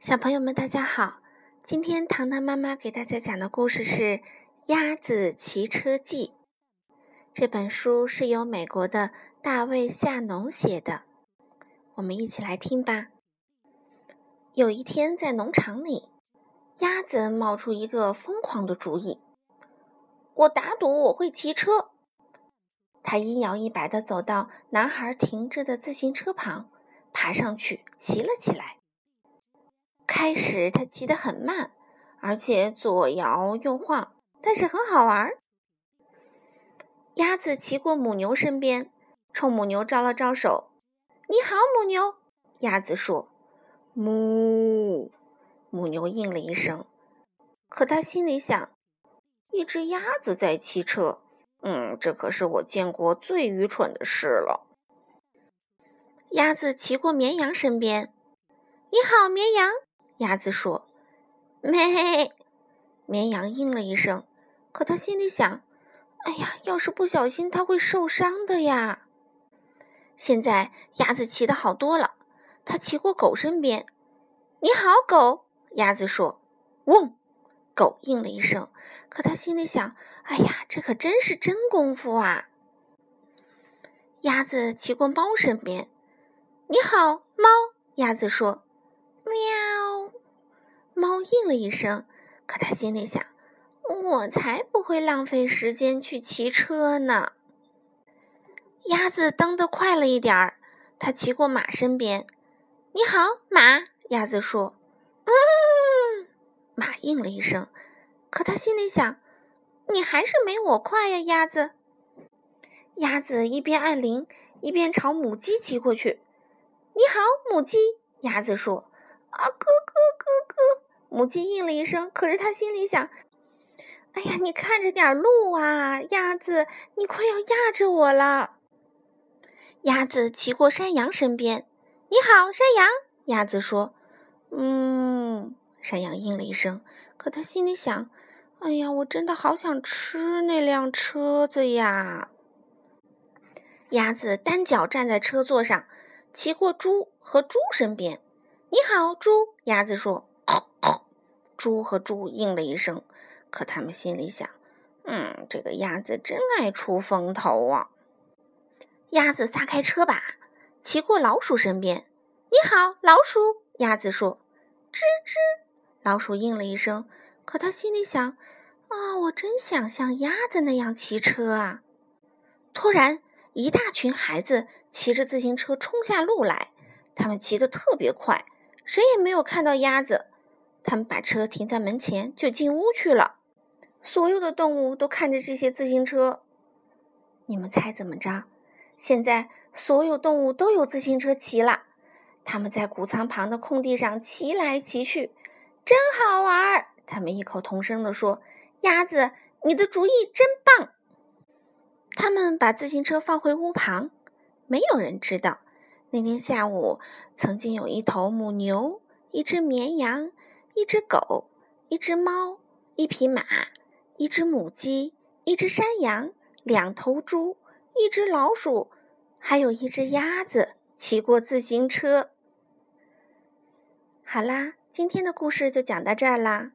小朋友们，大家好！今天糖糖妈妈给大家讲的故事是《鸭子骑车记》。这本书是由美国的大卫·夏农写的，我们一起来听吧。有一天，在农场里，鸭子冒出一个疯狂的主意：“我打赌我会骑车。”它一摇一摆地走到男孩停着的自行车旁，爬上去骑了起来。开始，它骑得很慢，而且左摇右晃，但是很好玩。鸭子骑过母牛身边，冲母牛招了招手：“你好，母牛。”鸭子说：“哞。”母牛应了一声。可他心里想：“一只鸭子在骑车，嗯，这可是我见过最愚蠢的事了。”鸭子骑过绵羊身边：“你好，绵羊。”鸭子说：“咩。”绵羊应了一声，可他心里想：“哎呀，要是不小心，它会受伤的呀。”现在鸭子骑的好多了，它骑过狗身边。“你好，狗。”鸭子说。“嗡。”狗应了一声，可他心里想：“哎呀，这可真是真功夫啊。”鸭子骑过猫身边。“你好，猫。”鸭子说。“喵。”猫应了一声，可他心里想：“我才不会浪费时间去骑车呢。”鸭子蹬得快了一点儿，它骑过马身边。“你好，马。”鸭子说。“嗯。”马应了一声，可他心里想：“你还是没我快呀，鸭子。”鸭子一边按铃，一边朝母鸡骑过去。“你好，母鸡。”鸭子说。“啊，咯。”母鸡应了一声，可是它心里想：“哎呀，你看着点路啊，鸭子，你快要压着我了。”鸭子骑过山羊身边，“你好，山羊。”鸭子说，“嗯。”山羊应了一声，可他心里想：“哎呀，我真的好想吃那辆车子呀。”鸭子单脚站在车座上，骑过猪和猪身边，“你好，猪。”鸭子说。猪和猪应了一声，可他们心里想：“嗯，这个鸭子真爱出风头啊。”鸭子撒开车把，骑过老鼠身边。“你好，老鼠。”鸭子说。“吱吱。”老鼠应了一声，可他心里想：“啊，我真想像鸭子那样骑车啊！”突然，一大群孩子骑着自行车冲下路来，他们骑得特别快，谁也没有看到鸭子。他们把车停在门前，就进屋去了。所有的动物都看着这些自行车。你们猜怎么着？现在所有动物都有自行车骑了。他们在谷仓旁的空地上骑来骑去，真好玩儿。他们异口同声地说：“鸭子，你的主意真棒！”他们把自行车放回屋旁。没有人知道，那天下午曾经有一头母牛，一只绵羊。一只狗，一只猫，一匹马，一只母鸡，一只山羊，两头猪，一只老鼠，还有一只鸭子骑过自行车。好啦，今天的故事就讲到这儿啦。